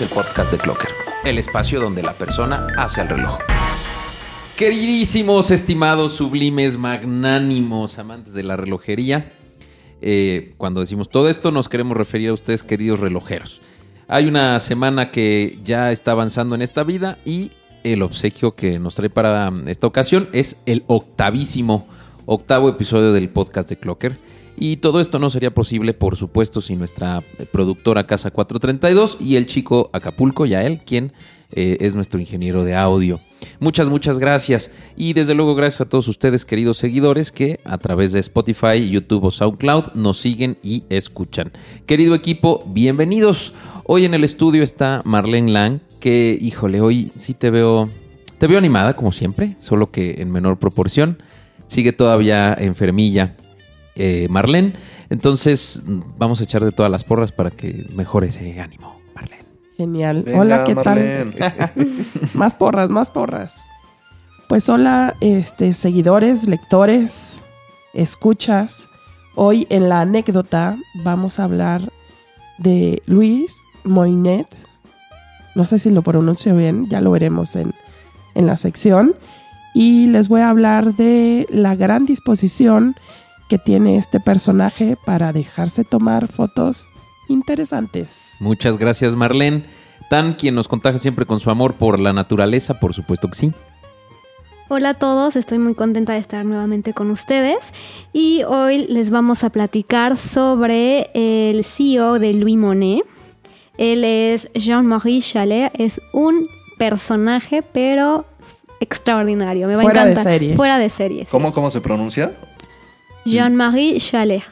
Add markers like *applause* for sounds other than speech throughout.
El podcast de Clocker, el espacio donde la persona hace el reloj. Queridísimos, estimados, sublimes, magnánimos, amantes de la relojería, eh, cuando decimos todo esto nos queremos referir a ustedes, queridos relojeros. Hay una semana que ya está avanzando en esta vida y el obsequio que nos trae para esta ocasión es el octavísimo, octavo episodio del podcast de Clocker. Y todo esto no sería posible, por supuesto, sin nuestra productora Casa 432 y el chico Acapulco, ya él, quien eh, es nuestro ingeniero de audio. Muchas, muchas gracias. Y desde luego gracias a todos ustedes, queridos seguidores, que a través de Spotify, YouTube o SoundCloud nos siguen y escuchan. Querido equipo, bienvenidos. Hoy en el estudio está Marlene Lang, que, híjole, hoy sí te veo, te veo animada como siempre, solo que en menor proporción. Sigue todavía enfermilla eh, Marlene. Entonces vamos a echar de todas las porras para que mejore ese ánimo, Marlene. Genial. hola, ¿qué tal? *laughs* más porras, más porras. Pues hola, este, seguidores, lectores, escuchas. Hoy en la anécdota vamos a hablar de Luis Moinet. No sé si lo pronuncio bien, ya lo veremos en, en la sección. Y les voy a hablar de la gran disposición que tiene este personaje para dejarse tomar fotos interesantes. Muchas gracias Marlene. Tan quien nos contagia siempre con su amor por la naturaleza, por supuesto que sí. Hola a todos, estoy muy contenta de estar nuevamente con ustedes y hoy les vamos a platicar sobre el CEO de Louis Monet. Él es Jean-Marie Chalet, es un personaje pero extraordinario, me va a encantar. De serie. Fuera de serie. ¿Cómo, ¿Cómo se pronuncia? Jean-Marie Chalet.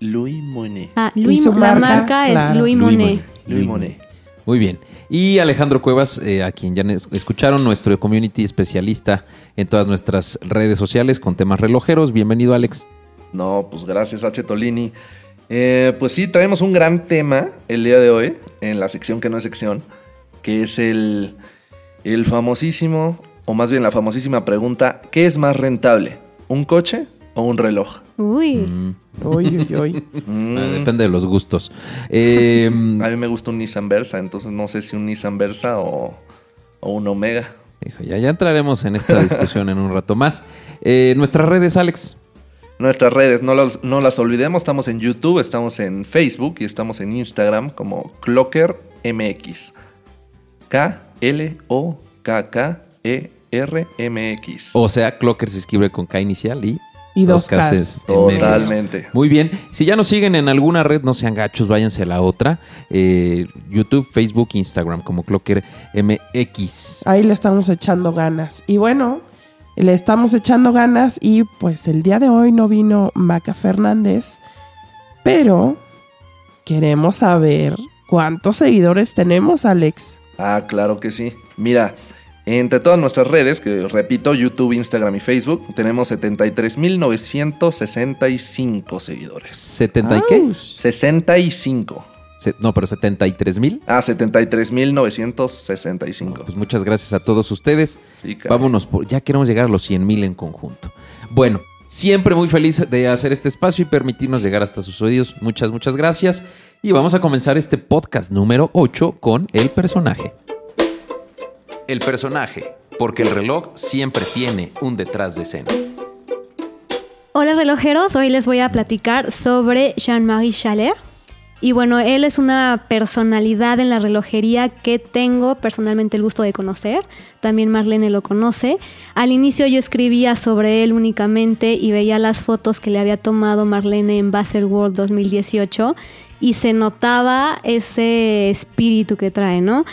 Louis Monet. Ah, Louis, la marca, es Louis, Monet. Louis Monet. Muy bien. Y Alejandro Cuevas, eh, a quien ya escucharon, nuestro community especialista en todas nuestras redes sociales con temas relojeros. Bienvenido, Alex. No, pues gracias, H. Tolini. Eh, pues sí, traemos un gran tema el día de hoy, en la sección que no es sección, que es el, el famosísimo, o más bien la famosísima pregunta, ¿qué es más rentable? ¿Un coche o un reloj? Uy. Mm. Uy, uy, uy. *laughs* Mm. Ah, depende de los gustos. Eh, a mí me gusta un Nissan Versa, entonces no sé si un Nissan Versa o, un Omega. ya, ya entraremos en esta discusión en un rato más. Eh, Nuestras redes, Alex. Nuestras redes, no, no las olvidemos, estamos en YouTube, estamos en Facebook y estamos en Instagram como Clocker MX. K-L-O-K-K-E-R-M-X. O sea, Clocker se escribe con K inicial y y dos cases. Totalmente. Muy bien. Si ya nos siguen en alguna red, no sean gachos, váyanse a la otra. Eh, YouTube, Facebook, Instagram, como Clocker MX. Ahí le estamos echando ganas. Y bueno, le estamos echando ganas y pues el día de hoy no vino Maca Fernández, pero queremos saber cuántos seguidores tenemos, Alex. Ah, claro que sí. Mira, entre todas nuestras redes, que repito, YouTube, Instagram y Facebook, tenemos 73.965 seguidores. ¿70 y qué? 65. no, pero 73 mil. Ah, 73.965. pues muchas gracias a todos ustedes. Vámonos, por, ya queremos llegar a los 100 mil en conjunto. Bueno, siempre muy feliz de hacer este espacio y permitirnos llegar hasta sus oídos. Muchas, muchas gracias. Y vamos a comenzar este podcast número 8 con el personaje. El personaje, porque el reloj siempre tiene un detrás de escenas. Hola relojeros, hoy les voy a platicar sobre Jean-Marie Chalet. Y bueno, él es una personalidad en la relojería que tengo personalmente el gusto de conocer. También Marlene lo conoce. Al inicio yo escribía sobre él únicamente y veía las fotos que le había tomado Marlene en Basel World 2018 y se notaba ese espíritu que trae, ¿no?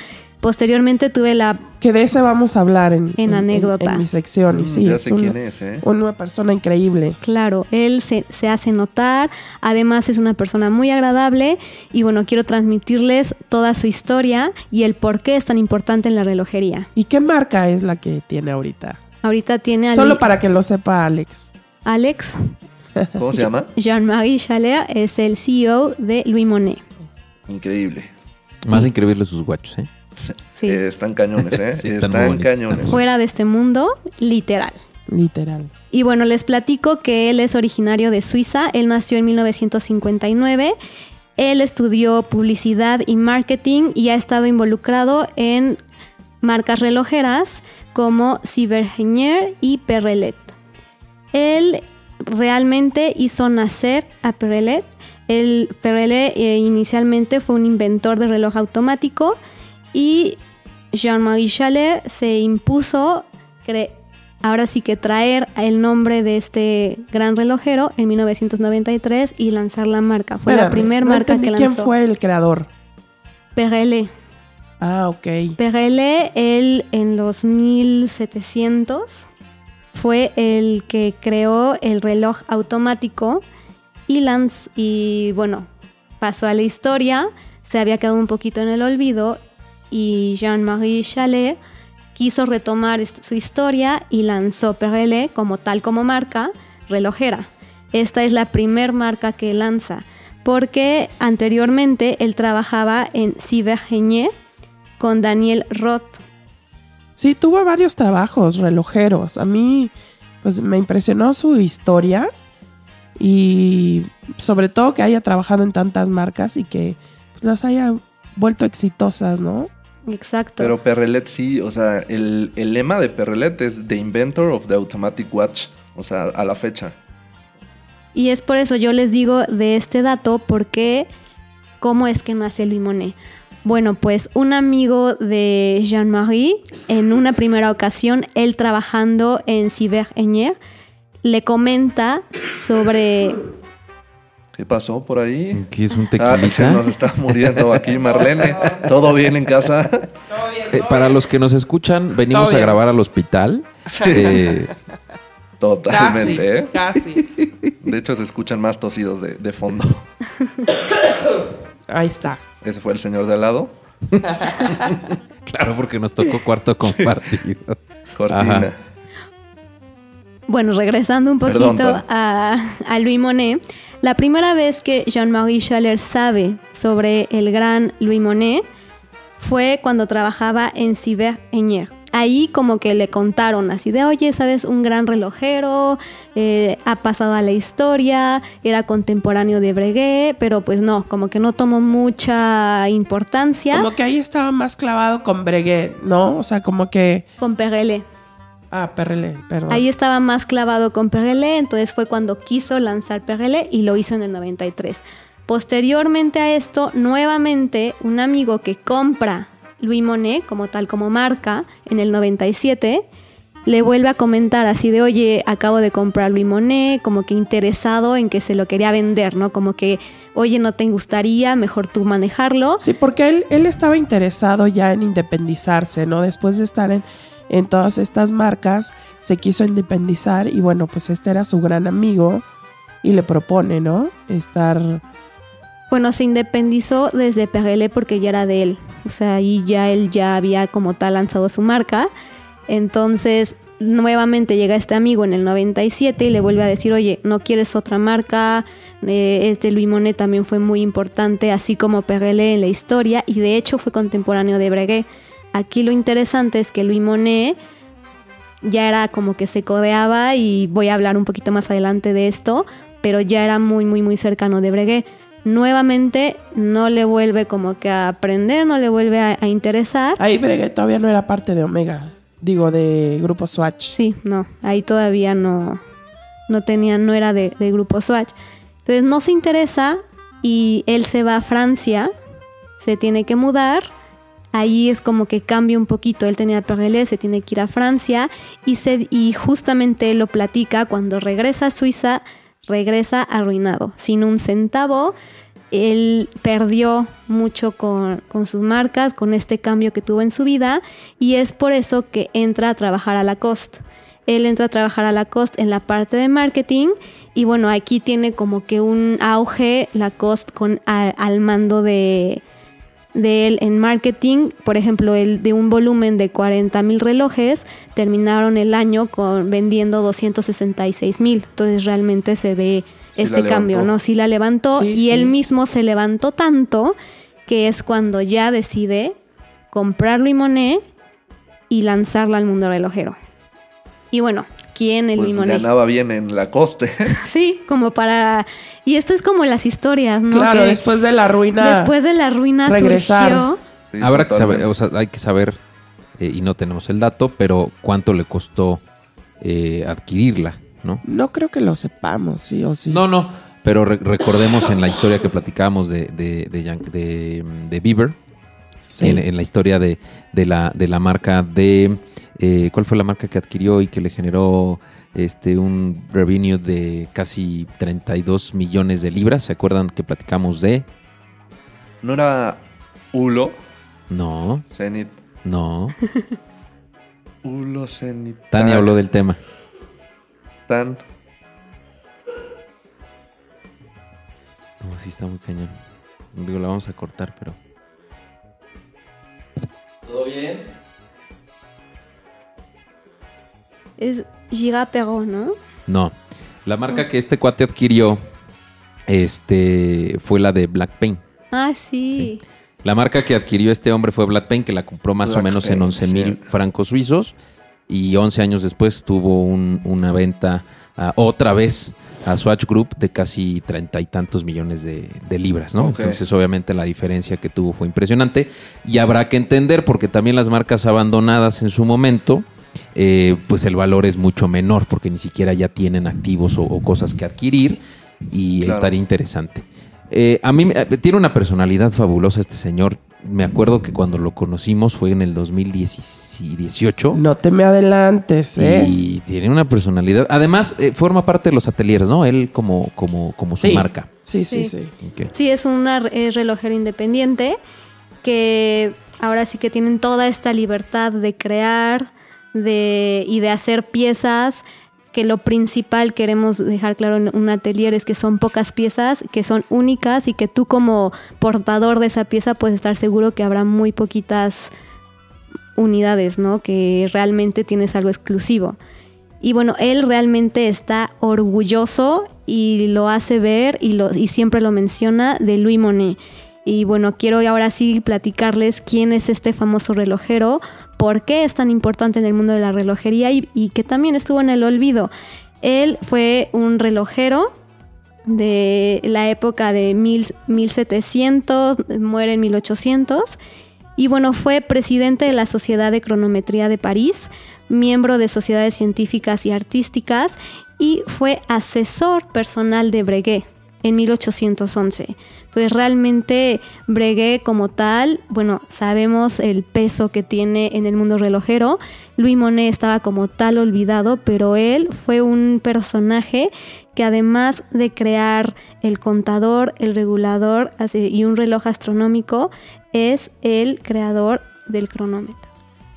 Posteriormente tuve la... Que de ese vamos a hablar en, en, anécdota. En, mi sección. Y Mm, sí, ya es sé una, quién es, ¿eh? una persona increíble. Claro, él se, se hace notar, además es una persona muy agradable y bueno, quiero transmitirles toda su historia y el por qué es tan importante en la relojería. ¿Y qué marca es la que tiene ahorita? Ahorita tiene a Solo para que lo sepa Alex. Alex, ¿Cómo se llama? *laughs* Jean-Marie Chalet es el CEO de Louis Monet. Increíble. Más increíbles sus guachos, ¿eh? Sí. Eh, están cañones, ¿eh? *laughs* Sí, están cañones. están Fuera de este mundo, literal. Literal. Y bueno, les platico que él es originario de Suiza. Él nació en 1959. Él estudió publicidad y marketing y ha estado involucrado en marcas relojeras como Cybergenier y Perrelet. Él realmente hizo nacer a Perrelet. El Perrelet eh, inicialmente fue un inventor de reloj automático y Jean-Marie Chalet se impuso ahora sí que traer el nombre de este gran relojero en 1993 y lanzar la marca. Fue la primera marca que lanzó. ¿Quién fue el creador? Perrele. Ah, ok. Perrele, él en los 1700 fue el que creó el reloj automático y, y bueno, pasó a la historia, se había quedado un poquito en el olvido y Jean-Marie Chalet quiso retomar su historia y lanzó Perrele como tal como marca relojera. Esta es la primer marca que lanza, porque anteriormente él trabajaba en Cybergenier con Daniel Roth. Sí, tuvo varios trabajos relojeros. A mí, pues me impresionó su historia y sobre todo que haya trabajado en tantas marcas y que pues, las haya vuelto exitosas, ¿no? Exacto. Pero Perrelet sí, o sea, el, lema de Perrelet es The Inventor of the Automatic Watch, o sea, a la fecha. Y es por eso yo les digo de este dato, porque cómo es que nace Louis Monet. Bueno, pues un amigo de Jean-Marie, en una primera ocasión, él trabajando en Cyber le comenta sobre ¿Qué pasó por ahí? Aquí es un. Ah, *laughs* se nos está muriendo aquí Marlene. ¿Todo bien en casa? Eh, para los que nos escuchan, venimos a grabar al hospital. Eh, Totalmente, ¿eh? Casi. De hecho, se escuchan más tosidos de, fondo. Ahí está. ¿Ese fue el señor de al lado? *laughs* claro, porque nos tocó cuarto compartido. Cortina. Bueno, regresando un poquito a, a Louis Monet. La primera vez que Jean-Marie Schaller sabe sobre el gran Louis Monet fue cuando trabajaba en Cyber Eñer. Ahí como que le contaron así de, oye, sabes, un gran relojero, eh, ha pasado a la historia, era contemporáneo de Breguet, pero pues no, como que no tomó mucha importancia. Como que ahí estaba más clavado con Breguet, ¿no? O sea, como que... Con Perrele. Ah, Perrele, perdón. Ahí estaba más clavado con Perrele, entonces fue cuando quiso lanzar Perrele y lo hizo en el 93. Posteriormente a esto, nuevamente un amigo que compra Louis Monet como tal como marca en el 97 le vuelve a comentar así de, oye, acabo de comprar Louis Monet, como que interesado en que se lo quería vender, ¿no? Como que, oye, ¿no te gustaría mejor tú manejarlo? Sí, porque él, él estaba interesado ya en independizarse, ¿no? Después de estar en, en todas estas marcas, se quiso independizar y bueno, pues este era su gran amigo y le propone, ¿no? Estar... Bueno, se independizó desde Perrele porque ya era de él. O sea, ahí ya él ya había como tal lanzado su marca. Entonces, nuevamente llega este amigo en el 97 y le vuelve a decir, oye, ¿no quieres otra marca? Eh, este Louis Monet también fue muy importante, así como Perrele en la historia, y de hecho fue contemporáneo de Breguet. Aquí lo interesante es que Louis Monet ya era como que se codeaba y voy a hablar un poquito más adelante de esto, pero ya era muy, muy, muy cercano de Breguet. Nuevamente no le vuelve como que a aprender, no le vuelve a, interesar. Ahí Breguet todavía no era parte de Omega, digo, de Grupo Swatch. Sí, no, ahí todavía no, no tenía, no era de, de Grupo Swatch. Entonces no se interesa y él se va a Francia, se tiene que mudar ahí es como que cambia un poquito. Él tenía Perrelé, se tiene que ir a Francia y justamente lo platica cuando regresa a Suiza, regresa arruinado, sin un centavo. Él perdió mucho con, con, sus marcas, con este cambio que tuvo en su vida y es por eso que entra a trabajar a Lacoste. Él entra a trabajar a Lacoste en la parte de marketing y bueno, aquí tiene como que un auge Lacoste con al mando de, de él en marketing, por ejemplo, el de un volumen de 40 mil relojes, terminaron el año con vendiendo 266 mil. Entonces realmente se ve este cambio, ¿no? Sí la levantó y él mismo se levantó tanto que es cuando ya decide comprarlo y Monet y lanzarla al mundo relojero. Y bueno, quién el pues Louis Monet. ganaba bien en la coste. *laughs* Sí, como para... Y esto es como las historias, ¿no? Claro, Que después de la ruina. después de la ruina regresar. surgió... Sí, Habrá que saber, o sea, hay que saber, eh, y no tenemos el dato, pero cuánto le costó eh, adquirirla, ¿no? No creo que lo sepamos, sí o sí. No, no, pero re- recordemos en la historia que platicábamos de, de, de, de- de Bieber, Sí. en, en la historia de, de la, de la marca de... eh, ¿Cuál fue la marca que adquirió y que le generó este un revenue de casi 32 millones de libras? ¿Se acuerdan que platicamos de...? ¿No era Ulo? No, Zenit. no. *laughs* Ulo, Zenit. Tania habló del tema. Tan. No, sí está muy cañón. Digo, la vamos a cortar, pero... Es Gira Perrault, ¿no? No. La marca que este cuate adquirió este, fue la de Blackpaint. Ah, sí. La marca que adquirió este hombre fue Blackpaint, que la compró más o menos en Paint, 11 mil sí. francos suizos. Y 11 años después tuvo un- una venta ah, otra vez a Swatch Group de casi treinta y tantos millones de, de libras, ¿no? Entonces, obviamente, la diferencia que tuvo fue impresionante. Y habrá que entender, porque también las marcas abandonadas en su momento, eh, pues el valor es mucho menor, porque ni siquiera ya tienen activos o, o cosas que adquirir. Y Claro. estaría interesante. Eh, a mí eh, tiene una personalidad fabulosa este señor. Me acuerdo que cuando lo conocimos fue en el 2018. No te me adelantes, ¿eh? Y tiene una personalidad. Además, eh, forma parte de los ateliers, ¿no? Él como, como, como su Sí. marca. Sí, sí, Sí. sí. Sí, es un relojero independiente que ahora sí que tienen toda esta libertad de crear de, y de hacer piezas que lo principal queremos dejar claro en un atelier es que son pocas piezas, que son únicas y que tú como portador de esa pieza puedes estar seguro que habrá muy poquitas unidades, ¿no? Que realmente tienes algo exclusivo. Y bueno, él realmente está orgulloso y lo hace ver y, y siempre lo menciona de Louis Monet. Y bueno, quiero ahora sí platicarles quién es este famoso relojero, por qué es tan importante en el mundo de la relojería y, que también estuvo en el olvido. Él fue un relojero de la época de mil, 1700, muere en 1800. Y bueno, fue presidente de la Sociedad de Cronometría de París, miembro de sociedades científicas y artísticas y fue asesor personal de Breguet en 1811. Entonces realmente Breguet como tal, bueno, sabemos el peso que tiene en el mundo relojero. Louis Monet estaba como tal olvidado, pero él fue un personaje que además de crear el contador, el regulador y un reloj astronómico, es el creador del cronómetro.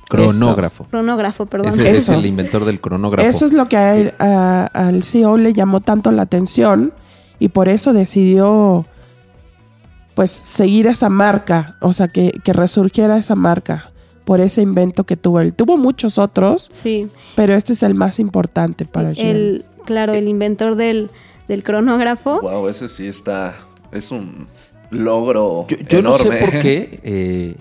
Cronógrafo. Cronógrafo, perdón. Ese es Eso. el inventor del cronógrafo. Eso es lo que a él- a- al CEO le llamó tanto la atención y por eso decidió pues seguir esa marca, o sea, que, que resurgiera esa marca por ese invento que tuvo él. Tuvo muchos otros, Sí, pero este es el más importante para él. el, claro, el inventor del, del cronógrafo. Wow, ese sí está. Es un logro. Yo, yo no sé por qué, *laughs* eh,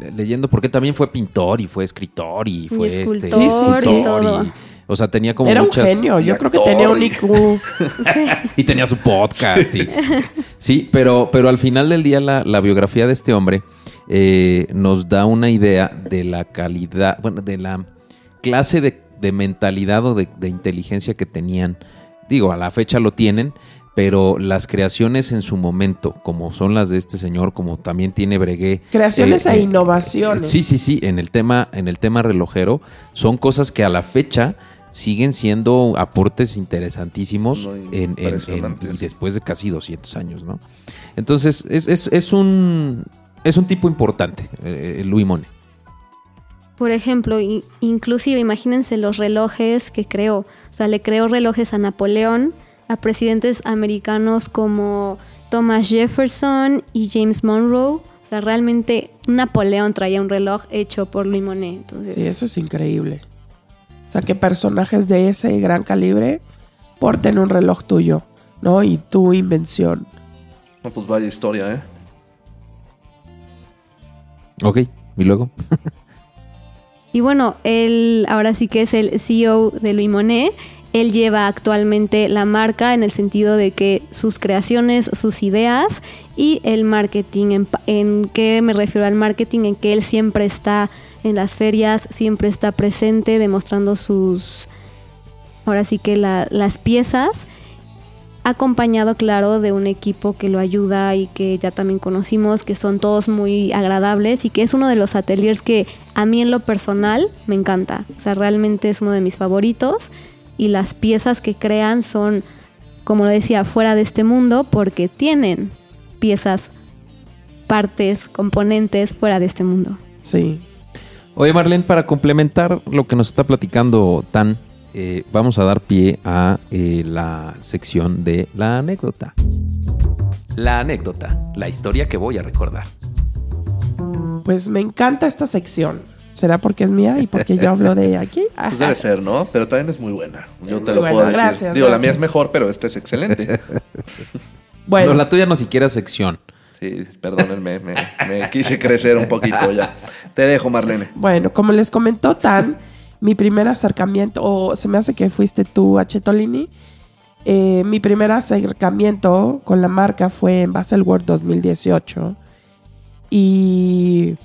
le- leyendo, porque también fue pintor y fue escritor y fue este, escultor Sí, sí, sí. y todo. O sea, tenía como Era un genio, yo creo que tenía un IQ. *laughs* Y tenía su podcast. y- *laughs* sí, pero, pero al final del día la, la biografía de este hombre eh, nos da una idea de la calidad, bueno, de la clase de, de mentalidad o de, de inteligencia que tenían. Digo, a la fecha lo tienen, pero las creaciones en su momento, como son las de este señor, como también tiene Breguet. Creaciones eh, e eh, innovaciones. Sí, sí, sí, en el tema, en el tema relojero, son cosas que a la fecha siguen siendo aportes interesantísimos Muy en, en- en- impresionantes. y después de casi 200 años, ¿no? Entonces, es, es- es un es un tipo importante, eh, Louis Monet. Por ejemplo, inclusive imagínense los relojes que creó. O sea, le creó relojes a Napoleón, a presidentes americanos como Thomas Jefferson y James Monroe. O sea, realmente Napoleón traía un reloj hecho por Louis Monet. Entonces, Sí, eso es increíble. O sea, que personajes de ese gran calibre porten un reloj tuyo, ¿no? Y tu invención. No, pues vaya historia, ¿eh? Ok, y luego. *laughs* Y bueno, él ahora sí que es el CEO de Louis Monet. Él lleva actualmente la marca en el sentido de que sus creaciones, sus ideas y el marketing. ¿En, en qué me refiero al marketing? En que él siempre está en las ferias, siempre está presente demostrando sus, ahora sí que las piezas acompañado, claro, de un equipo que lo ayuda y que ya también conocimos, que son todos muy agradables y que es uno de los ateliers que a mí en lo personal me encanta. O sea, realmente es uno de mis favoritos y las piezas que crean son, como lo decía, fuera de este mundo porque tienen piezas, partes, componentes fuera de este mundo. Sí. Oye, Marlene, para complementar lo que nos está platicando Tan, eh, vamos a dar pie a eh, la sección de la anécdota. La anécdota, la historia que voy a recordar. Pues me encanta esta sección. ¿Será porque es mía y porque yo hablo de aquí? *laughs* Pues debe ser, ¿no? Pero también es muy buena. Yo te lo puedo decir. Gracias, Digo, la mía es mejor, pero esta es excelente. *laughs* bueno. la tuya no siquiera es sección. Sí, perdónenme, me, me, quise crecer un poquito ya. Te dejo, Marlene. Bueno, como les comentó Tan, mi primer acercamiento, o se me hace que fuiste tú a Chetolini, eh, mi primer acercamiento con la marca fue en Baselworld 2018. Y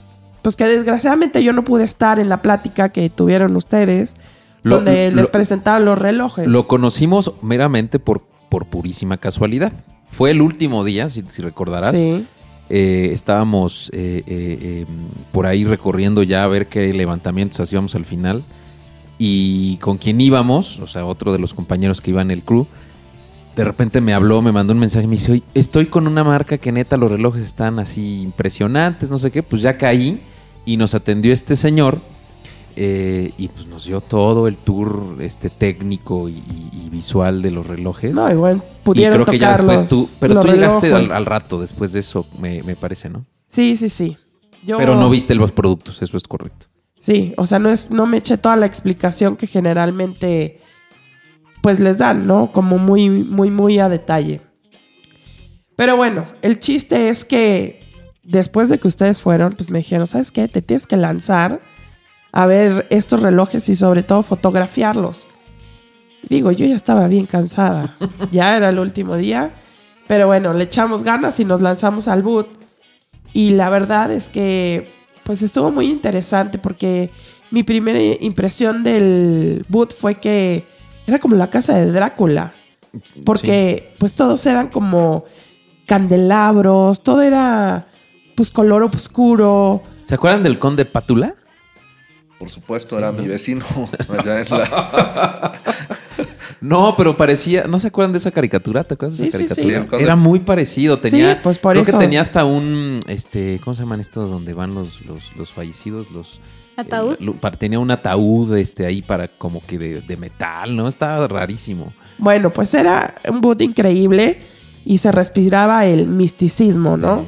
pues que desgraciadamente yo no pude estar en la plática que tuvieron ustedes, donde les presentaban los relojes. Lo conocimos meramente por, por purísima casualidad. Fue el último día, si, si recordarás. Sí. Eh, estábamos eh, em, por ahí recorriendo ya a ver qué levantamientos hacíamos al final y con quien íbamos, o sea, otro de los compañeros que iba en el crew, de repente me habló, me mandó un mensaje, me dice, estoy con una marca que neta los relojes están así impresionantes, no sé qué, pues ya caí y nos atendió este señor eh, y pues nos dio todo el tour este técnico y, visual de los relojes. No, igual pudieron y creo que ya después tú, pero tú llegaste al, rato después de eso, me, parece, ¿no? Sí, sí, sí. Pero no viste los productos, eso es correcto. Sí, o sea, no es, no me eché toda la explicación que generalmente pues les dan, ¿no? Como muy, muy, muy a detalle. Pero bueno, el chiste es que después de que ustedes fueron, pues me dijeron, ¿sabes qué? Te tienes que lanzar a ver estos relojes y sobre todo fotografiarlos. Digo, yo ya estaba bien cansada. *laughs* ya era el último día. Pero bueno, le echamos ganas y nos lanzamos al boot. Y la verdad es que pues estuvo muy interesante porque mi primera impresión del boot fue que era como la casa de Drácula. Porque pues todos eran como candelabros, todo era pues color oscuro. ¿Se acuerdan del conde Pátula? Por supuesto, era mi vecino *laughs* No, pero parecía, ¿no se acuerdan de esa caricatura? ¿Te acuerdas de esa caricatura? Era muy parecido, tenía, pues por creo que tenía hasta un, este, ¿cómo se llaman estos donde van los, los, fallecidos? Los ataúd. tenía un ataúd, este, ahí para como que de, metal, ¿no? Estaba rarísimo. Bueno, pues era un boot increíble y se respiraba el misticismo, ¿no?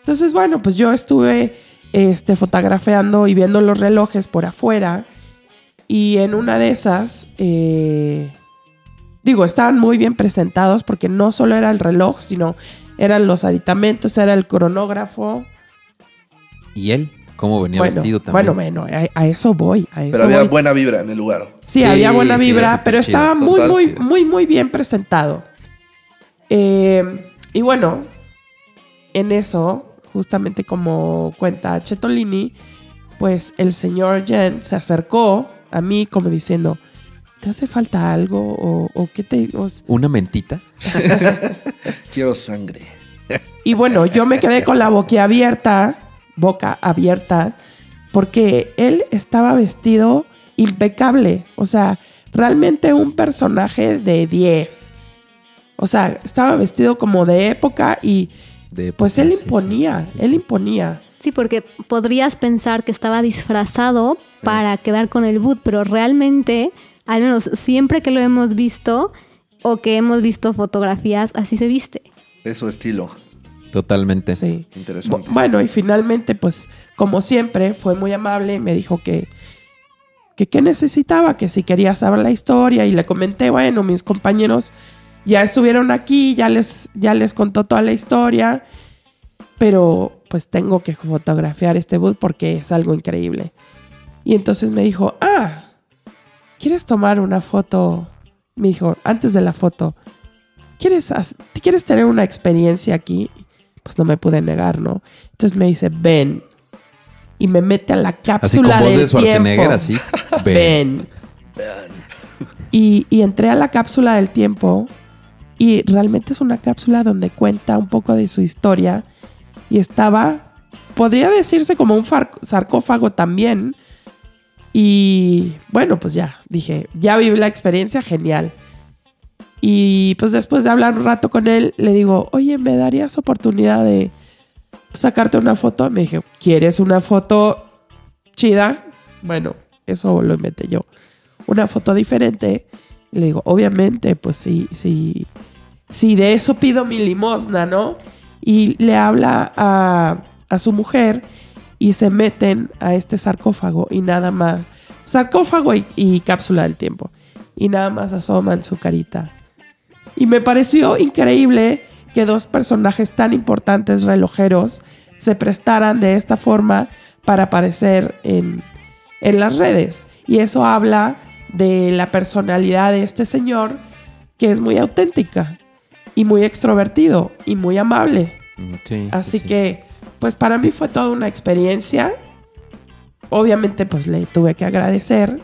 Entonces, bueno, pues yo estuve, este, fotografiando y viendo los relojes por afuera y en una de esas, eh, digo, estaban muy bien presentados porque no solo era el reloj, sino eran los aditamentos, era el cronógrafo. ¿Y él? ¿Cómo venía vestido también? Bueno, bueno, a, eso voy. pero había buena vibra en el lugar. Sí, había buena vibra, pero estaba muy, muy, muy, muy bien presentado. Eh, y bueno, en eso, justamente como cuenta Chetolini, pues el señor Jen se acercó a mí como diciendo, ¿te hace falta algo? ¿O, qué te...? ¿Una mentita? *laughs* Quiero sangre. Y bueno, yo me quedé con la boca abierta, boca abierta, porque él estaba vestido impecable. O sea, realmente un personaje de 10. O sea, estaba vestido como de época y pues él imponía, él imponía. Sí, porque podrías pensar que estaba disfrazado para quedar con el boot, pero realmente al menos siempre que lo hemos visto o que hemos visto fotografías, así se viste. Es su estilo. Totalmente. Sí. Interesante. Bueno, y finalmente, pues, como siempre, fue muy amable. Me dijo que, que qué necesitaba, que si quería saber la historia. Y le comenté, bueno, mis compañeros ya estuvieron aquí, ya les, ya les contó toda la historia. Pero pues tengo que fotografiar este boot porque es algo increíble. Y entonces me dijo, ah, ¿quieres tomar una foto? Me dijo, antes de la foto, ¿quieres, ¿quieres tener una experiencia aquí? Pues no me pude negar, ¿no? Entonces me dice, ven. Y me mete a la cápsula así del tiempo. así. *laughs* Ven. Y, y entré a la cápsula del tiempo y realmente es una cápsula donde cuenta un poco de su historia y estaba, podría decirse como un sarcófago también. Y bueno, pues ya, dije, ya viví la experiencia, genial. Y pues después de hablar un rato con él, le digo, oye, ¿me darías oportunidad de sacarte una foto? Me dije, ¿quieres una foto chida? Bueno, eso lo inventé yo. Una foto diferente. le digo, obviamente, pues sí, sí, sí, de eso pido mi limosna, ¿no? Y le habla a, a su mujer y se meten a este sarcófago y nada más. Sarcófago y, cápsula del tiempo. Y nada más asoman su carita. Y me pareció increíble que dos personajes tan importantes relojeros se prestaran de esta forma para aparecer en, en las redes. Y eso habla de la personalidad de este señor que es muy auténtica y muy extrovertido y muy amable. Mm, Así que, pues para mí fue toda una experiencia. Obviamente, pues le tuve que agradecer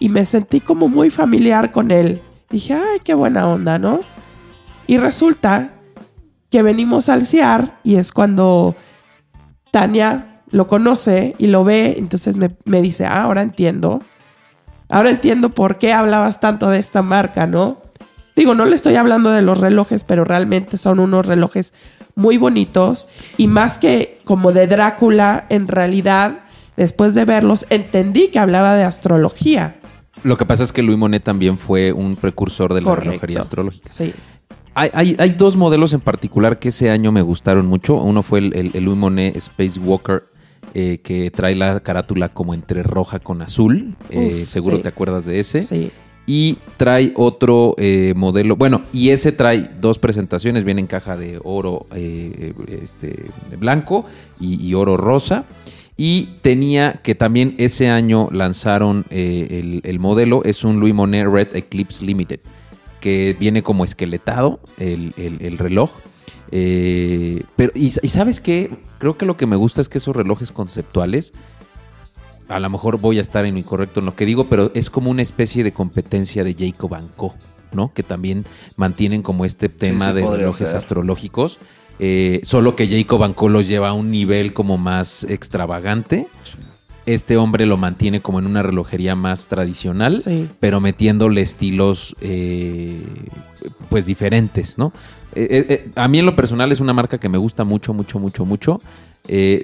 y me sentí como muy familiar con él. Dije, ay, qué buena onda, ¿no? Y resulta que venimos al CIAR y es cuando Tania lo conoce y lo ve, entonces me, me dice, ah, ahora entiendo. Ahora entiendo por qué hablabas tanto de esta marca, ¿no? Digo, no le estoy hablando de los relojes, pero realmente son unos relojes muy bonitos y más que como de Drácula, en realidad, después de verlos, entendí que hablaba de astrología. Lo que pasa es que Louis Monet también fue un precursor de la relojería astrológica. Sí. Hay, hay, dos modelos en particular que ese año me gustaron mucho. Uno fue el, Louis Monet Space Walker, eh, que trae la carátula como entre roja con azul. Eh, seguro te acuerdas de ese. Sí y trae otro eh, modelo. Bueno, y ese trae dos presentaciones, viene en caja de oro eh, este, blanco y, oro rosa. Y tenía que también ese año lanzaron eh, el, modelo, es un Louis Monet Red Eclipse Limited, que viene como esqueletado el, reloj. pero, y, y sabes qué, creo que lo que me gusta es que esos relojes conceptuales a lo mejor voy a estar en lo incorrecto en lo que digo, pero es como una especie de competencia de Jacob Co, ¿no? Que también mantienen como este tema de relojes astrológicos. Eh, solo que Jacob Co los lleva a un nivel como más extravagante. Este hombre lo mantiene como en una relojería más tradicional, pero metiéndole estilos eh, pues diferentes, ¿no? Eh, a mí en lo personal es una marca que me gusta mucho, mucho, mucho, mucho.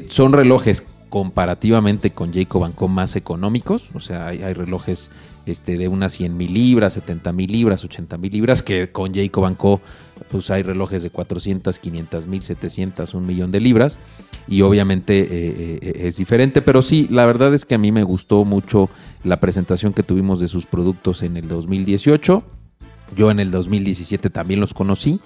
son relojes comparativamente con Jacob Co más económicos. O sea, hay, relojes este, de unas 100 mil libras, 70 mil libras, 80 mil libras, que con Jacob Co pues hay relojes de 400, 500 mil, 700, un millón de libras. Y obviamente eh, eh, es diferente, pero sí, la verdad es que a mí me gustó mucho la presentación que tuvimos de sus productos en el 2018. Yo en el 2017 también los conocí.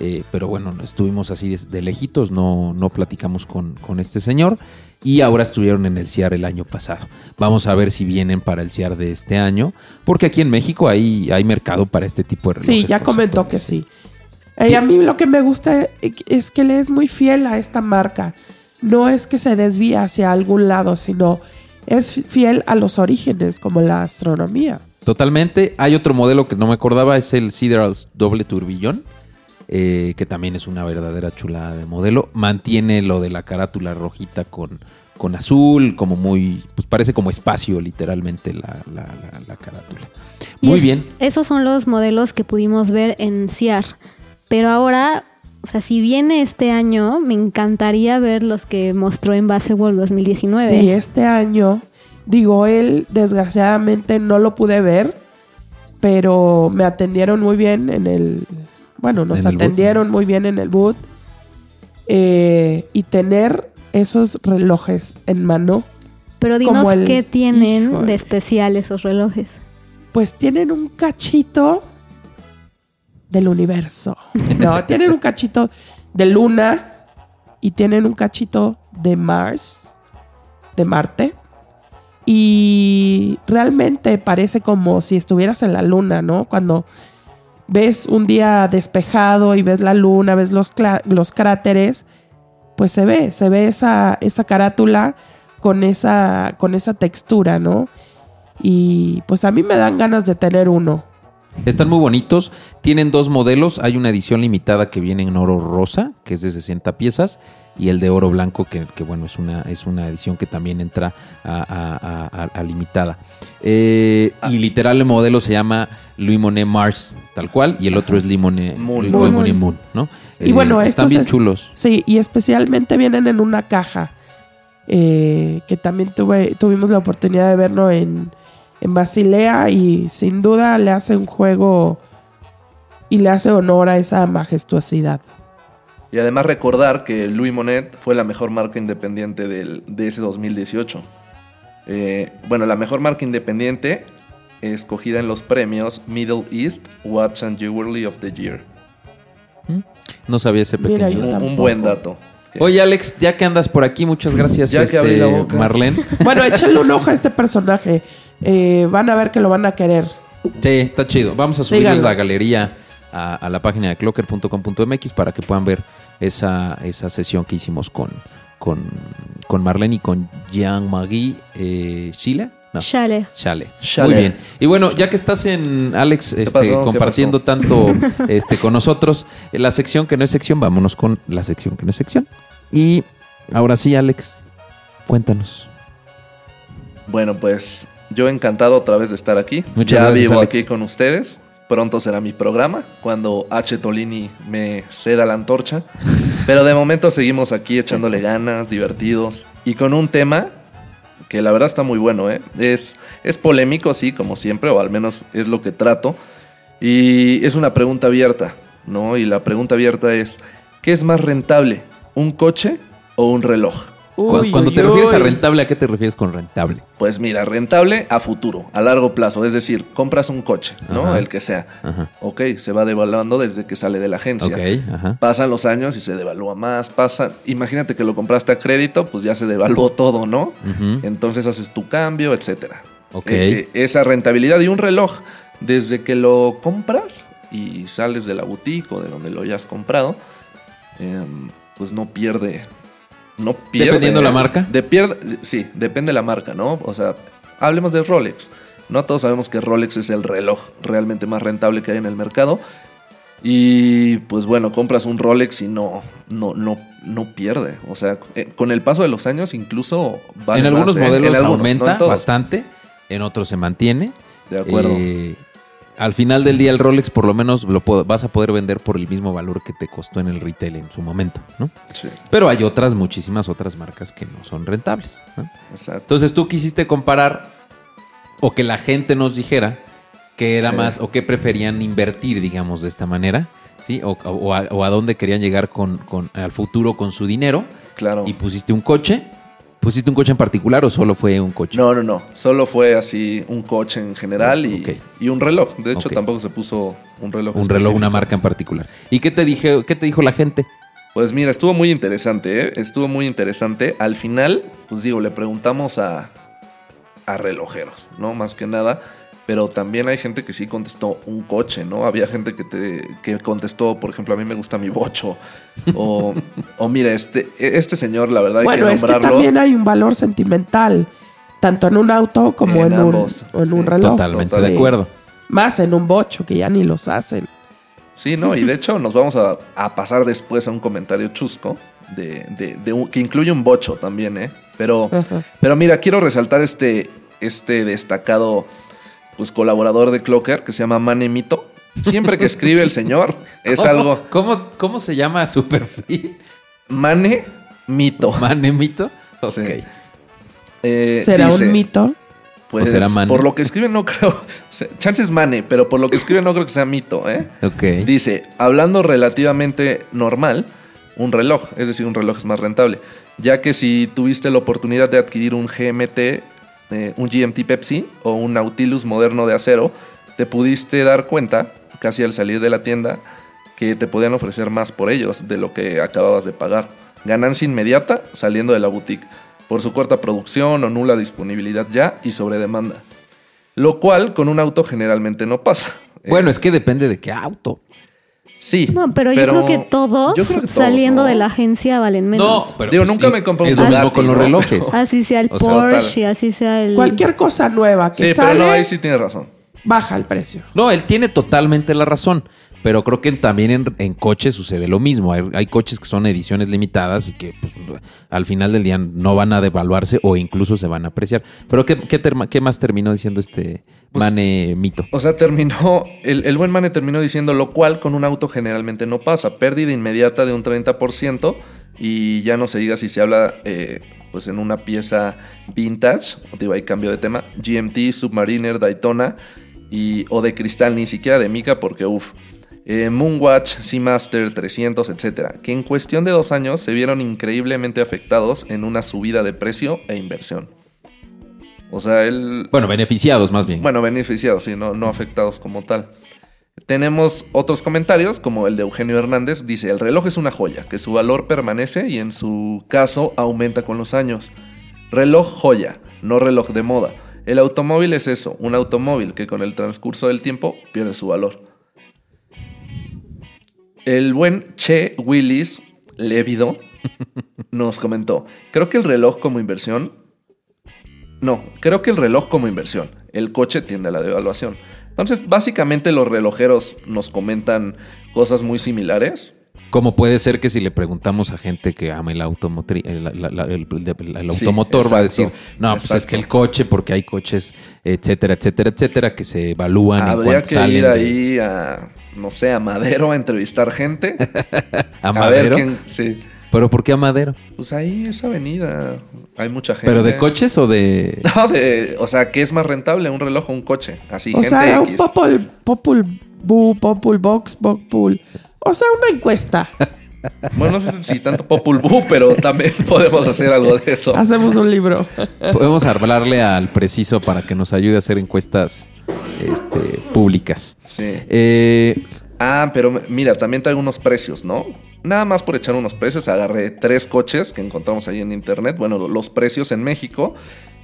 Eh, pero bueno, estuvimos así de, lejitos, no, no platicamos con, con, este señor y ahora estuvieron en el CIAR el año pasado. Vamos a ver si vienen para el CIAR de este año, porque aquí en México hay, hay mercado para este tipo de relojes. Sí, ya comentó que sí. Eh, a mí lo que me gusta es que le es muy fiel a esta marca. No es que se desvíe hacia algún lado, sino es fiel a los orígenes, como la astronomía. Totalmente. Hay otro modelo que no me acordaba, es el Siderals doble turbillón eh, que también es una verdadera chulada de modelo. Mantiene lo de la carátula rojita con, con azul, como muy, pues parece como espacio literalmente la, carátula. Muy bien. Esos son los modelos que pudimos ver en CIAR. Pero ahora, o sea, si viene este año, me encantaría ver los que mostró en Basketball 2019. Sí, este año, digo, él desgraciadamente no lo pude ver, pero me atendieron muy bien en el bueno, nos atendieron muy bien en el boot. Eh, y tener esos relojes en mano. Pero dinos qué tienen de especial esos relojes. Pues tienen un cachito del universo. No, *laughs* tienen un cachito de luna y tienen un cachito de Mars, de Marte. y realmente parece como si estuvieras en la luna, ¿no? Cuando ves un día despejado y ves la luna, ves los, los cráteres, pues se ve, se ve esa, esa carátula con esa, con esa textura, ¿no? Y pues a mí me dan ganas de tener uno. Están muy bonitos. Tienen dos modelos. Hay una edición limitada que viene en oro rosa, que es de 60 piezas, y el de oro blanco, que, bueno, es una, es una edición que también entra a, limitada. Eh, ah. Y literal el modelo se llama Louis Monet Mars, tal cual, y el otro es Limone Moon, Moon, ¿no? Y bueno, eh, están bien chulos. Sí, y especialmente vienen en una caja, eh, que también tuve, tuvimos la oportunidad de verlo en en Basilea y sin duda le hace un juego y le hace honor a esa majestuosidad. Y además recordar que Louis Monet fue la mejor marca independiente de ese 2018. Eh, bueno, la mejor marca independiente escogida en los premios Middle East Watch and Jewelry of the Year. ¿Mm? No sabía ese pequeño. un, buen dato. Oye, Alex, ya que andas por aquí, muchas gracias, ya que abrí la este, boca. Marlene. Bueno, échale *laughs* un ojo a este personaje. Eh, van a ver que lo van a querer. Sí, está chido. Vamos a subirles la galería a, la página de clocker.com.mx para que puedan ver esa, esa sesión que hicimos con, con, Marlene y con Jean-Marie eh, Chile. Chale. Chale. Muy bien. Y bueno, ya que estás en Alex este, compartiendo tanto *laughs* este, con nosotros, en la sección que no es sección, vámonos con la sección que no es sección. Y ahora sí, Alex, cuéntanos. Bueno, pues yo encantado otra vez de estar aquí. Muchas ya vivo aquí con ustedes. Pronto será mi programa, cuando H. Tolini me ceda la antorcha. *laughs* Pero de momento seguimos aquí echándole ganas, divertidos y con un tema que la verdad está muy bueno. ¿eh? Es, es polémico, sí, como siempre, o al menos es lo que trato. Y es una pregunta abierta, ¿no? Y la pregunta abierta es, ¿qué es más rentable, un coche o un reloj? Cuando te refieres a rentable, ¿a qué te refieres con rentable? Pues mira, rentable a futuro, a largo plazo. Es decir, compras un coche, ¿no? El que sea. Ok, se va devaluando desde que sale de la agencia. Pasan los años y se devalúa más. Pasa, imagínate que lo compraste a crédito, pues ya se devaluó todo, ¿no? Entonces haces tu cambio, etcétera. Ok. Eh, eh, esa rentabilidad y un reloj, desde que lo compras y sales de la boutique o de donde lo hayas comprado, em, pues no pierde no pierde. Dependiendo la marca. De pierde, sí, depende de la marca, ¿no? O sea, hablemos de Rolex. No todos sabemos que Rolex es el reloj realmente más rentable que hay en el mercado. Y pues bueno, compras un Rolex y no, no, no, no pierde. O sea, eh, con el paso de los años incluso vale En algunos ¿eh? modelos aumenta bastante, en otros se mantiene. De acuerdo. Eh, al final del día el Rolex por lo menos lo vas a poder vender por el mismo valor que te costó en el retail en su momento, ¿no? Sí. Pero hay otras, muchísimas otras marcas que no son rentables, ¿no? Exacto. Entonces tú quisiste comparar o que la gente nos dijera que era más o que preferían invertir, digamos, de esta manera, ¿sí? O, a, dónde querían llegar con, con, al futuro con su dinero. Claro. Y pusiste un coche ¿Pusiste un coche en particular o solo fue un coche? No, no, no. Solo fue así un coche en general y, un reloj. De hecho, tampoco se puso un reloj. Un reloj, una marca en particular. ¿Y qué te, dije, qué te dijo la gente? Pues mira, estuvo muy interesante, ¿eh? Estuvo muy interesante. Al final, pues digo, le preguntamos a, a relojeros, ¿no? Más que nada. Pero también hay gente que sí contestó un coche, ¿no? Había gente que te que contestó, por ejemplo, a mí me gusta mi bocho. O, *laughs* o mira, este, este señor, la verdad, hay que nombrarlo. Es que también hay un valor sentimental, tanto en un auto como en, un, en un reloj. Totalmente de acuerdo. Más en un bocho, que ya ni los hacen. Sí, no, y de hecho *laughs* nos vamos a, pasar después a un comentario chusco de, de, que incluye un bocho también, ¿eh? Pero, pero mira, quiero resaltar este, este destacado pues colaborador de Clocker que se llama Mane Mito. Siempre que escribe el señor *laughs* es algo. ¿cómo, ¿Cómo se llama su perfil? Mane Mito. ¿Mane Mito? Ok. Eh, ¿Será un mito? Pues será mane? por lo que escribe no creo. *laughs* Chances Mane, pero por lo que escribe no creo que sea mito, ¿eh? Ok. Dice, hablando relativamente normal, un reloj, es decir, un reloj es más rentable. Ya que si tuviste la oportunidad de adquirir un GMT un GMT Pepsi o un Nautilus moderno de acero, te pudiste dar cuenta, casi al salir de la tienda, que te podían ofrecer más por ellos de lo que acababas de pagar. Ganancia inmediata saliendo de la boutique. por su corta producción o nula disponibilidad ya y sobre demanda. Lo cual con un auto generalmente no pasa. Bueno, es que depende de qué auto. Sí. No, pero, yo creo que todos, creo que todos, saliendo ¿no? de la agencia valen menos. pero Digo, nunca me compré un Es lo mismo Bugatti, con los ¿no? relojes. Pero- *laughs* Así sea el O sea, Porsche, total. así sea el... Cualquier cosa nueva que Sí, sale, pero no, ahí sí tienes razón. baja el precio. No, él tiene totalmente la razón. Pero creo que también en, en coches sucede lo mismo. Hay, hay coches que son ediciones limitadas y que pues, al final del día no van a devaluarse o incluso se van a apreciar. Pero ¿qué, qué, terma- qué más terminó diciendo este Pues- Mane Mito? O sea, terminó, el, el buen Mane terminó diciendo lo cual con un auto generalmente no pasa. Pérdida inmediata de un 30% y ya no se diga si se habla eh, pues en una pieza vintage, digo, hay cambio de tema, GMT, Submariner, Daytona y, o de cristal, ni siquiera de mica porque uff. Moonwatch, Seamaster 300, etcétera, que en cuestión de dos años se vieron increíblemente afectados en una subida de precio e inversión. O sea, él Bueno, beneficiados más bien. bueno, beneficiados, sí, no, no afectados como tal. Tenemos otros comentarios, como el de Eugenio Hernández. Dice, el reloj es una joya, que su valor permanece y en su caso aumenta con los años. Reloj joya, no reloj de moda. El automóvil es eso, un automóvil que con el transcurso del tiempo pierde su valor. El buen Che Willis Lévido nos comentó, creo que el reloj como inversión no, creo que el reloj como inversión. El coche tiende a la devaluación. Entonces, básicamente los relojeros nos comentan cosas muy similares. Como puede ser que si le preguntamos a gente que ama el, automotri- el, Sí, automotor, va a decir, exacto, no, pues es que el coche, porque hay coches, etcétera, etcétera, etcétera, que se evalúan en Habría cuanto que salen ir de- ahí a, no sé, a Madero a entrevistar gente. *laughs* a a ver Madero. quién. Sí. ¿Pero por qué a Madero? Pues ahí esa avenida hay mucha gente. ¿Pero de coches o de...? *laughs* No, de, o sea, ¿qué es más rentable? ¿Un reloj o un coche? Así, O gente sea, un popul, popul, bu, popul, box, popul. O sea, una encuesta. *laughs* Bueno, no sé si tanto Popul Vuh, pero también *laughs* podemos hacer algo de eso. Hacemos un libro. Podemos hablarle al preciso para que nos ayude a hacer encuestas este, públicas. Sí. Eh, Ah, pero mira, también traigo unos precios, ¿no? Nada más por echar unos precios, agarré tres coches que encontramos ahí en internet, bueno, lo- los precios en México,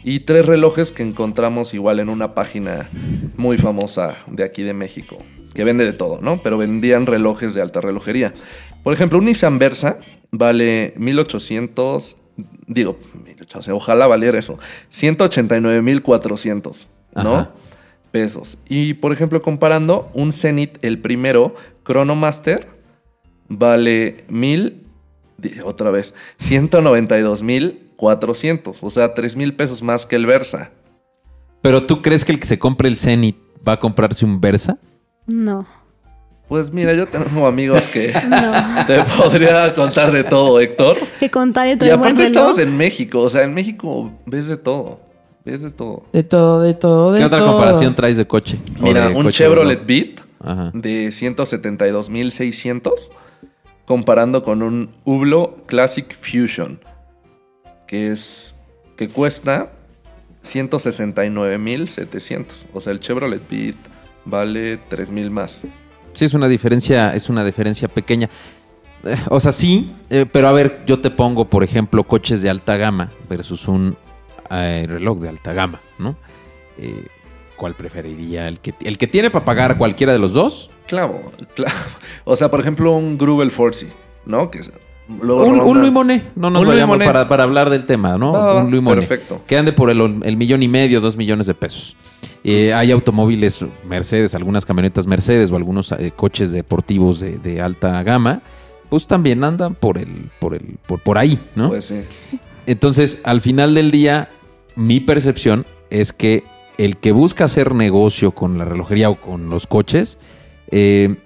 y tres relojes que encontramos igual en una página muy famosa de aquí de México, que vende de todo, ¿no? Pero vendían relojes de alta relojería. Por ejemplo, un Nissan Versa vale 1800, digo, 1800, ojalá valiera eso, 189,400, ¿no? Ajá. pesos. Y por ejemplo, comparando, un Zenith, el primero, Chronomaster, vale mil, di- otra vez, 192 mil 400, o sea, 3 mil pesos más que el Versa. ¿Pero tú crees que el que se compre el Zenith va a comprarse un Versa? No, Pues mira, yo tengo amigos que *laughs* no. te podría contar de todo, Héctor. Que contar de Y todo buen aparte estamos en México, o sea, en México ves de todo, ves de todo. De todo, de todo, de ¿Qué otra comparación traes de coche? Mira, de un coche Chevrolet reloj? Beat Ajá. de 172.600 comparando con un Hublot Classic Fusion que es que cuesta 169.700. O sea, el Chevrolet Beat vale 3.000 más. Sí, es una diferencia, es una diferencia pequeña. Eh, O sea, sí, eh, pero a ver, yo te pongo, por ejemplo, coches de alta gama versus un eh, reloj de alta gama, ¿no? ¿Cuál preferiría? ¿El que, ¿El que tiene para pagar cualquiera de los dos? Claro, claro. O sea, por ejemplo, un Grubel Forcy, ¿no? Que es- luego Un, un Louis Monet, no nos vayamos para, para hablar del tema, ¿no? Un Louis Monet. perfecto. Que ande por el, el millón y medio, dos millones de pesos. Eh, hay automóviles Mercedes, algunas camionetas Mercedes o algunos eh, coches deportivos de, de alta gama, pues también andan por el, por el, por, por ahí, ¿no? Pues sí. Entonces, al final del día, mi percepción es que el que busca hacer negocio con la relojería o con los coches, eh,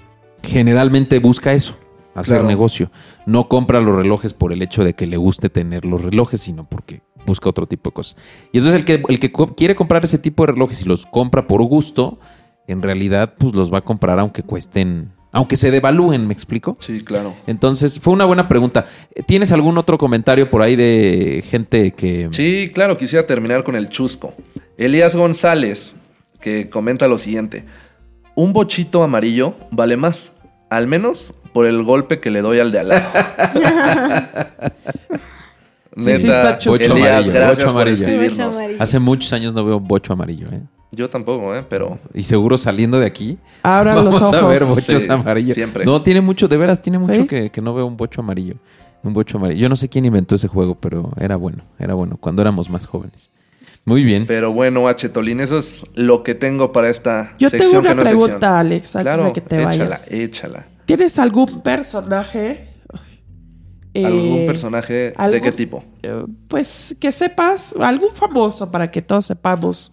generalmente busca eso, hacer Claro. negocio. No compra los relojes por el hecho de que le guste tener los relojes, sino porque busca otro tipo de cosas. Y entonces el que, el que quiere comprar ese tipo de relojes y los compra por gusto, en realidad pues los va a comprar aunque cuesten, aunque se devalúen, ¿me explico? Sí, claro. Entonces, fue una buena pregunta. ¿Tienes algún otro comentario por ahí de gente que... Sí, claro, quisiera terminar con el chusco. Elías González, que comenta lo siguiente. Un bochito amarillo vale más, al menos por el golpe que le doy al de al lado. *laughs* Neta, sí está Elías, amarillo, gracias bocho por amarillo. escribirnos. Bocho amarillo. Hace muchos años no veo bocho amarillo, ¿eh? Yo tampoco, ¿eh? Pero Y seguro saliendo de aquí Abran vamos los ojos. a ver bochos Sí, amarillos. siempre. No, tiene mucho, de veras, tiene mucho ¿Sí? que, que no veo un bocho amarillo. Un bocho amarillo. Yo no sé quién inventó ese juego, pero era bueno, era bueno, cuando éramos más jóvenes. Muy bien. Pero bueno, H. Tolín, eso es lo que tengo para esta Yo sección tengo una que no es pregunta, sección. Alex, antes Claro, de que te échala, vayas. échala. ¿Tienes algún personaje? Eh, ¿Algún personaje de qué tipo? eh, Pues que sepas, algún famoso para que todos sepamos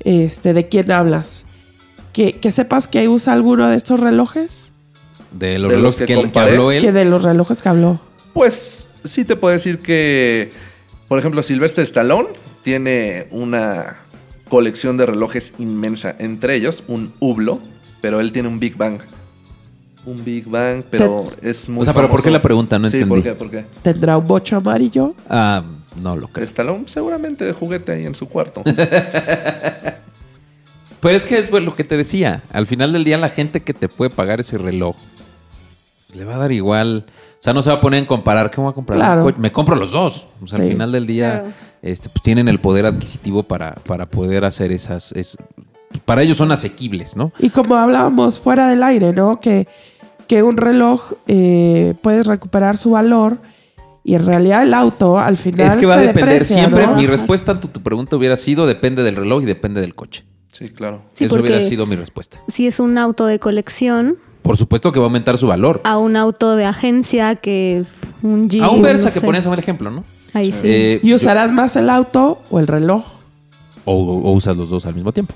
este, de quién hablas. Que, que sepas que usa alguno de estos relojes. De los de relojes los que que, que comparé, habló él. Que de los relojes que habló. Pues sí te puedo decir que, por ejemplo, Silvestre Stallone tiene una colección de relojes inmensa. Entre ellos, un Hublot, pero él tiene un Big Bang. Un Big Bang, pero es muy O sea, pero ¿por qué la pregunta? No sí, entendí. ¿por qué? ¿Por qué? ¿Tendrá un bocho amarillo? Ah, no lo creo. Stallone seguramente de juguete ahí en su cuarto. *laughs* Pero es que es pues, lo que te decía. Al final del día, la gente que te puede pagar ese reloj pues, le va a dar igual. O sea, no se va a poner en comparar. ¿Qué voy a comprar? Claro. Me compro los dos. O sea, al final del día, Claro. este, pues tienen el poder adquisitivo para, para poder hacer esas. es- para ellos son asequibles, ¿no? Y como hablábamos fuera del aire, ¿no? Que, que un reloj eh, puedes recuperar su valor y en realidad el auto al final es que va a depender. deprecia, Siempre ¿no? mi respuesta a tu, tu pregunta hubiera sido: depende del reloj y depende del coche. Sí, claro. Sí, Eso hubiera sido mi respuesta. Si es un auto de colección, Por supuesto que va a aumentar su valor. a un auto de agencia que un Jeep, a un Versa no que sé. ponías un ejemplo, ¿no? Ahí sí. Eh, Y usarás más el auto o el reloj, o, o usas los dos al mismo tiempo.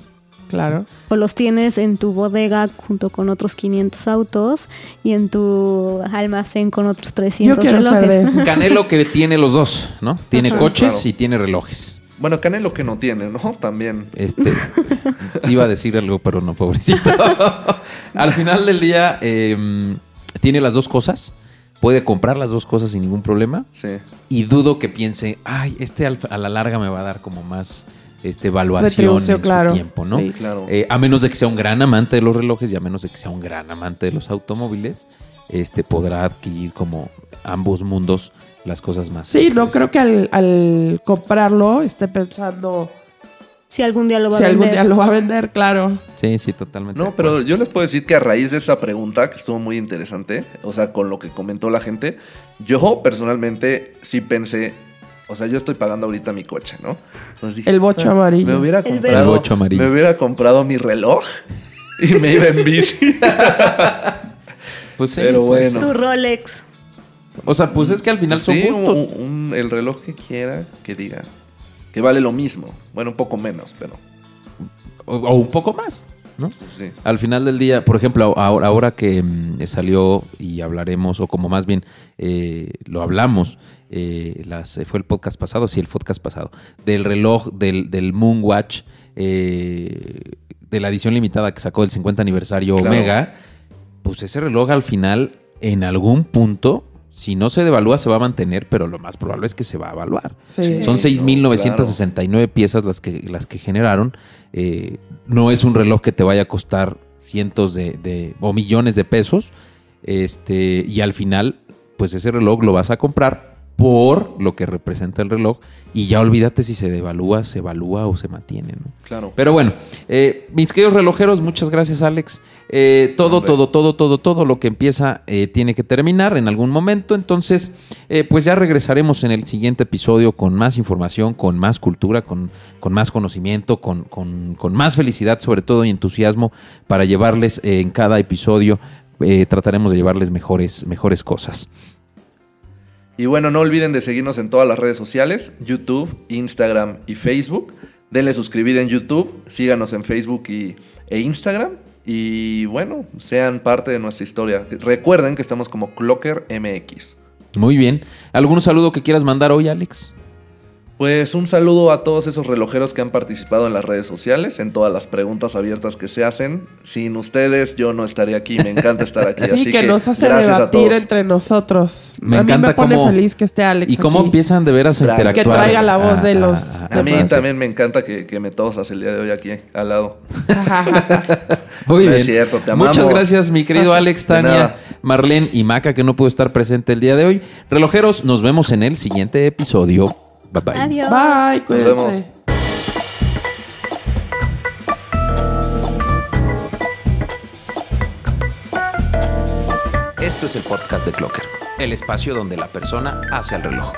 Claro. O los tienes en tu bodega junto con otros 500 autos y en tu almacén con otros 300 Yo quiero relojes. eso. Canelo que tiene los dos, ¿no? Tiene Ajá. coches Claro. y tiene relojes. Bueno, Canelo que no tiene, ¿no? *laughs* También. Este, iba a decir algo, pero no, pobrecito. *laughs* Al final del día, eh, tiene las dos cosas. Puede comprar las dos cosas sin ningún problema. Sí. Y dudo que piense, ay, este al- a la larga me va a dar como más este, evaluación en Retribución, su claro. tiempo, ¿no? Sí. Claro. Eh, a menos de que sea un gran amante de los relojes y a menos de que sea un gran amante de los automóviles, este podrá adquirir como ambos mundos las cosas más. Sí, no creo que al, al comprarlo esté pensando Si algún día lo va si a algún vender. día lo va a vender, claro. Sí, sí, totalmente. No, pero yo les puedo decir que a raíz de esa pregunta, que estuvo muy interesante, o sea, con lo que comentó la gente, yo personalmente sí pensé, o sea, yo estoy pagando ahorita mi coche, ¿no? Entonces dije, El bocho "Ah, amarillo". Me hubiera El comprado. El bocho amarillo. me hubiera comprado mi reloj *laughs* y me iba en bici. Pues sí, pero pues, bueno. Tu Rolex. O sea, pues es que al final sí, son gustos. un- un- el reloj que quiera que diga que vale lo mismo. Bueno, un poco menos, pero O, o un poco más, ¿no? pues, sí. Al final del día, por ejemplo, ahora, ahora que mm, salió y hablaremos, o como más bien eh, lo hablamos, eh, las, fue el podcast pasado, sí, el podcast pasado, del reloj del, del Moonwatch, eh, de la edición limitada que sacó del 50 aniversario Claro. Omega, pues ese reloj al final, en algún punto, si no se devalúa, se va a mantener, pero lo más probable es que se va a evaluar. Sí. Son Sí, 6.969 piezas las que, las que generaron. Eh, no es un reloj que te vaya a costar cientos de, de- o millones de pesos. Este, y al final, pues ese reloj lo vas a comprar por lo que representa el reloj. Y ya olvídate si se devalúa, se evalúa o se mantiene. ¿no? Claro. Pero bueno, eh, mis queridos relojeros, muchas gracias Alex. Eh, todo, Hombre. todo, todo, todo, todo lo que empieza eh, tiene que terminar en algún momento. Entonces, eh, pues ya regresaremos en el siguiente episodio con más información, con más cultura, con, con más conocimiento, con, con- con más felicidad sobre todo y entusiasmo para llevarles eh, en cada episodio. eh, trataremos de llevarles mejores, mejores cosas. Y bueno, no olviden de seguirnos en todas las redes sociales, YouTube, Instagram y Facebook. Denle suscribir en YouTube, síganos en Facebook y, e Instagram. Y bueno, sean parte de nuestra historia. Recuerden que estamos como Clocker MX. Muy bien. ¿Algún saludo que quieras mandar hoy, Alex? Pues un saludo a todos esos relojeros que han participado en las redes sociales, en todas las preguntas abiertas que se hacen. Sin ustedes yo no estaría aquí, me encanta estar aquí. *laughs* Sí, así que, nos hace debatir entre nosotros. Me a encanta mí me pone cómo- feliz que esté Alex Y cómo aquí. empiezan de veras a Gracias. interactuar. Que traiga la voz de Ah, los- ah, A mí también me encanta que, que me tosas el día de hoy aquí al lado. *laughs* Muy No bien. es cierto, te amamos. Muchas gracias, mi querido Alex, Tania. Marlene y Maca, que no pudo estar presente el día de hoy. Relojeros, nos vemos en el siguiente episodio. Bye bye. Adiós. Bye, cuídense. vemos. Esto es el podcast de Clocker, el espacio donde la persona hace el reloj.